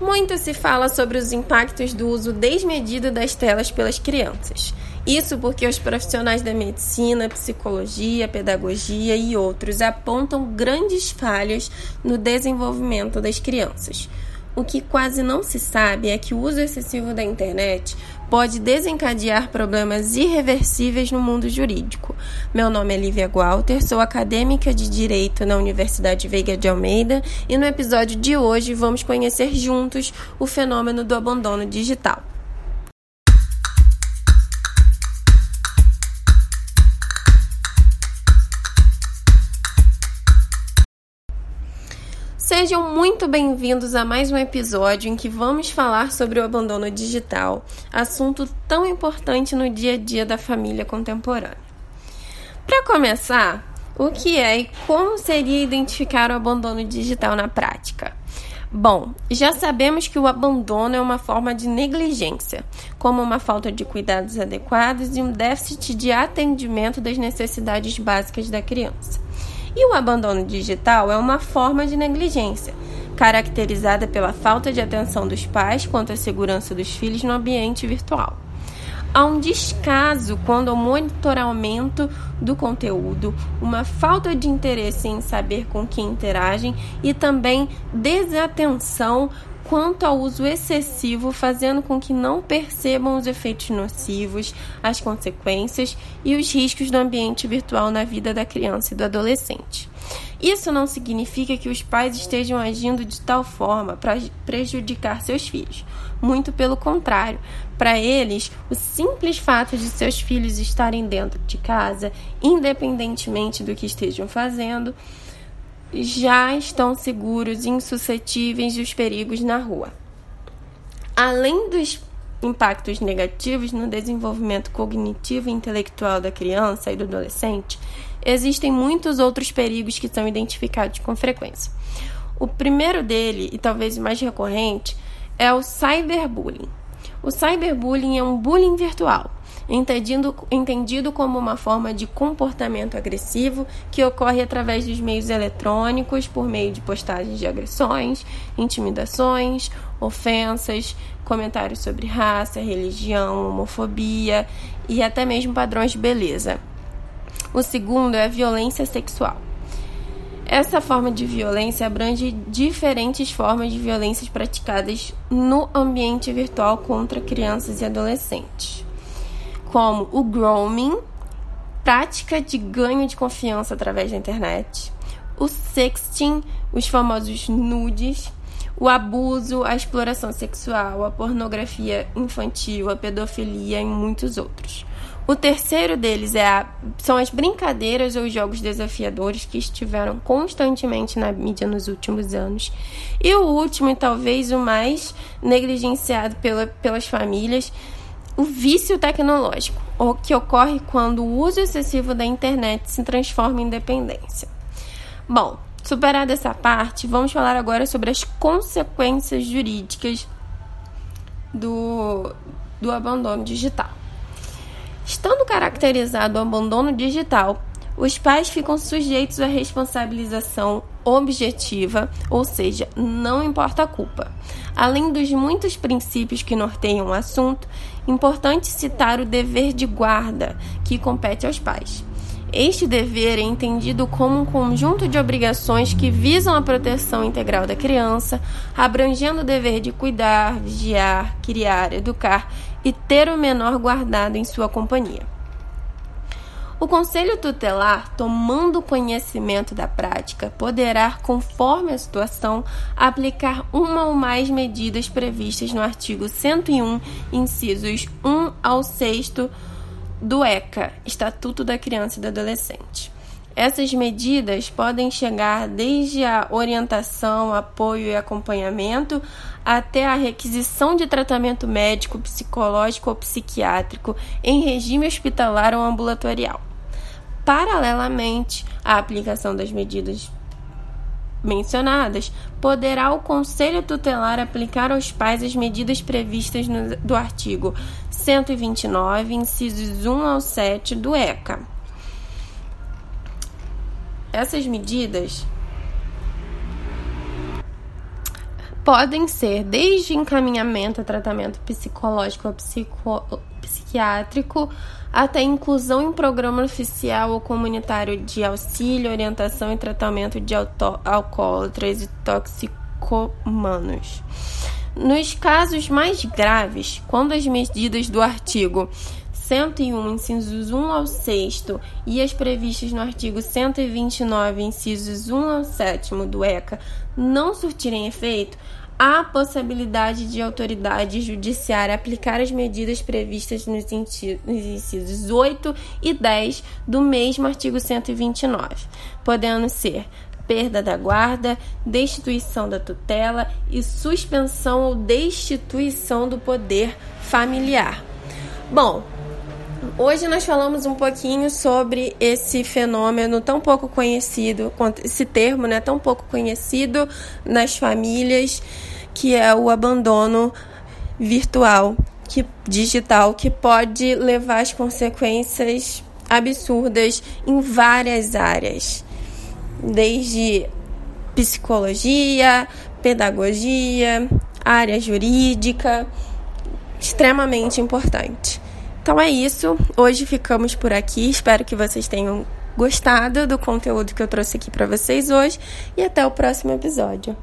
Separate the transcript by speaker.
Speaker 1: Muito se fala sobre os impactos do uso desmedido das telas pelas crianças. Isso porque os profissionais da medicina, psicologia, pedagogia e outros apontam grandes falhas no desenvolvimento das crianças. O que quase não se sabe é que o uso excessivo da internet pode desencadear problemas irreversíveis no mundo jurídico. Meu nome é Lívia Walter, sou acadêmica de Direito na Universidade Veiga de Almeida e no episódio de hoje vamos conhecer juntos o fenômeno do abandono digital. Sejam muito bem-vindos a mais um episódio em que vamos falar sobre o abandono digital, assunto tão importante no dia a dia da família contemporânea. Para começar, o que é e como seria identificar o abandono digital na prática? Bom, já sabemos que o abandono é uma forma de negligência, como uma falta de cuidados adequados e um déficit de atendimento das necessidades básicas da criança. E o abandono digital é uma forma de negligência, caracterizada pela falta de atenção dos pais quanto à segurança dos filhos no ambiente virtual. Há um descaso quando ao monitoramento do conteúdo, uma falta de interesse em saber com quem interagem e também desatenção quanto ao uso excessivo, fazendo com que não percebam os efeitos nocivos, as consequências e os riscos do ambiente virtual na vida da criança e do adolescente. Isso não significa que os pais estejam agindo de tal forma para prejudicar seus filhos. Muito pelo contrário, para eles, o simples fato de seus filhos estarem dentro de casa, independentemente do que estejam fazendo, já estão seguros e insuscetíveis dos perigos na rua. Além dos impactos negativos no desenvolvimento cognitivo e intelectual da criança e do adolescente, existem muitos outros perigos que são identificados com frequência. O primeiro dele, e talvez o mais recorrente, é o cyberbullying. O cyberbullying é um bullying virtual entendido, entendido como uma forma de comportamento agressivo que ocorre através dos meios eletrônicos, por meio de postagens de agressões, intimidações, ofensas, comentários sobre raça, religião, homofobia e até mesmo padrões de beleza. O segundo é a violência sexual. Essa forma de violência abrange diferentes formas de violências praticadas no ambiente virtual contra crianças e adolescentes como o grooming, prática de ganho de confiança através da internet, o sexting, os famosos nudes, o abuso, a exploração sexual, a pornografia infantil, a pedofilia e muitos outros. O terceiro deles é a, são as brincadeiras ou jogos desafiadores que estiveram constantemente na mídia nos últimos anos. E o último, e talvez o mais negligenciado pela, pelas famílias, o vício tecnológico, o que ocorre quando o uso excessivo da internet se transforma em dependência. Bom, superada essa parte, vamos falar agora sobre as consequências jurídicas do, do abandono digital. Estando caracterizado o abandono digital, os pais ficam sujeitos à responsabilização objetiva, ou seja, não importa a culpa. Além dos muitos princípios que norteiam o assunto, importante citar o dever de guarda que compete aos pais. Este dever é entendido como um conjunto de obrigações que visam a proteção integral da criança, abrangendo o dever de cuidar, vigiar, criar, educar e ter o menor guardado em sua companhia. O Conselho Tutelar, tomando conhecimento da prática, poderá, conforme a situação, aplicar uma ou mais medidas previstas no artigo 101, incisos 1 ao 6 do ECA, Estatuto da Criança e do Adolescente. Essas medidas podem chegar desde a orientação, apoio e acompanhamento até a requisição de tratamento médico, psicológico ou psiquiátrico em regime hospitalar ou ambulatorial. Paralelamente à aplicação das medidas mencionadas, poderá o Conselho Tutelar aplicar aos pais as medidas previstas no, do artigo 129, incisos 1 ao 7 do ECA. Essas medidas podem ser desde encaminhamento a tratamento psicológico ou psico psiquiátrico até inclusão em programa oficial ou comunitário de auxílio, orientação e tratamento de alcoólatras e toxicomanos. Nos casos mais graves, quando as medidas do artigo 101, incisos 1 ao 6 e as previstas no artigo 129, incisos 1 ao 7 do ECA não surtirem efeito, há possibilidade de autoridade judiciária aplicar as medidas previstas nos incisos 8 e 10 do mesmo artigo 129, podendo ser perda da guarda, destituição da tutela e suspensão ou destituição do poder familiar. Bom, Hoje nós falamos um pouquinho sobre esse fenômeno tão pouco conhecido, esse termo, né, tão pouco conhecido nas famílias, que é o abandono virtual, que digital, que pode levar às consequências absurdas em várias áreas, desde psicologia, pedagogia, área jurídica, extremamente importante. Então é isso. Hoje ficamos por aqui. Espero que vocês tenham gostado do conteúdo que eu trouxe aqui para vocês hoje e até o próximo episódio.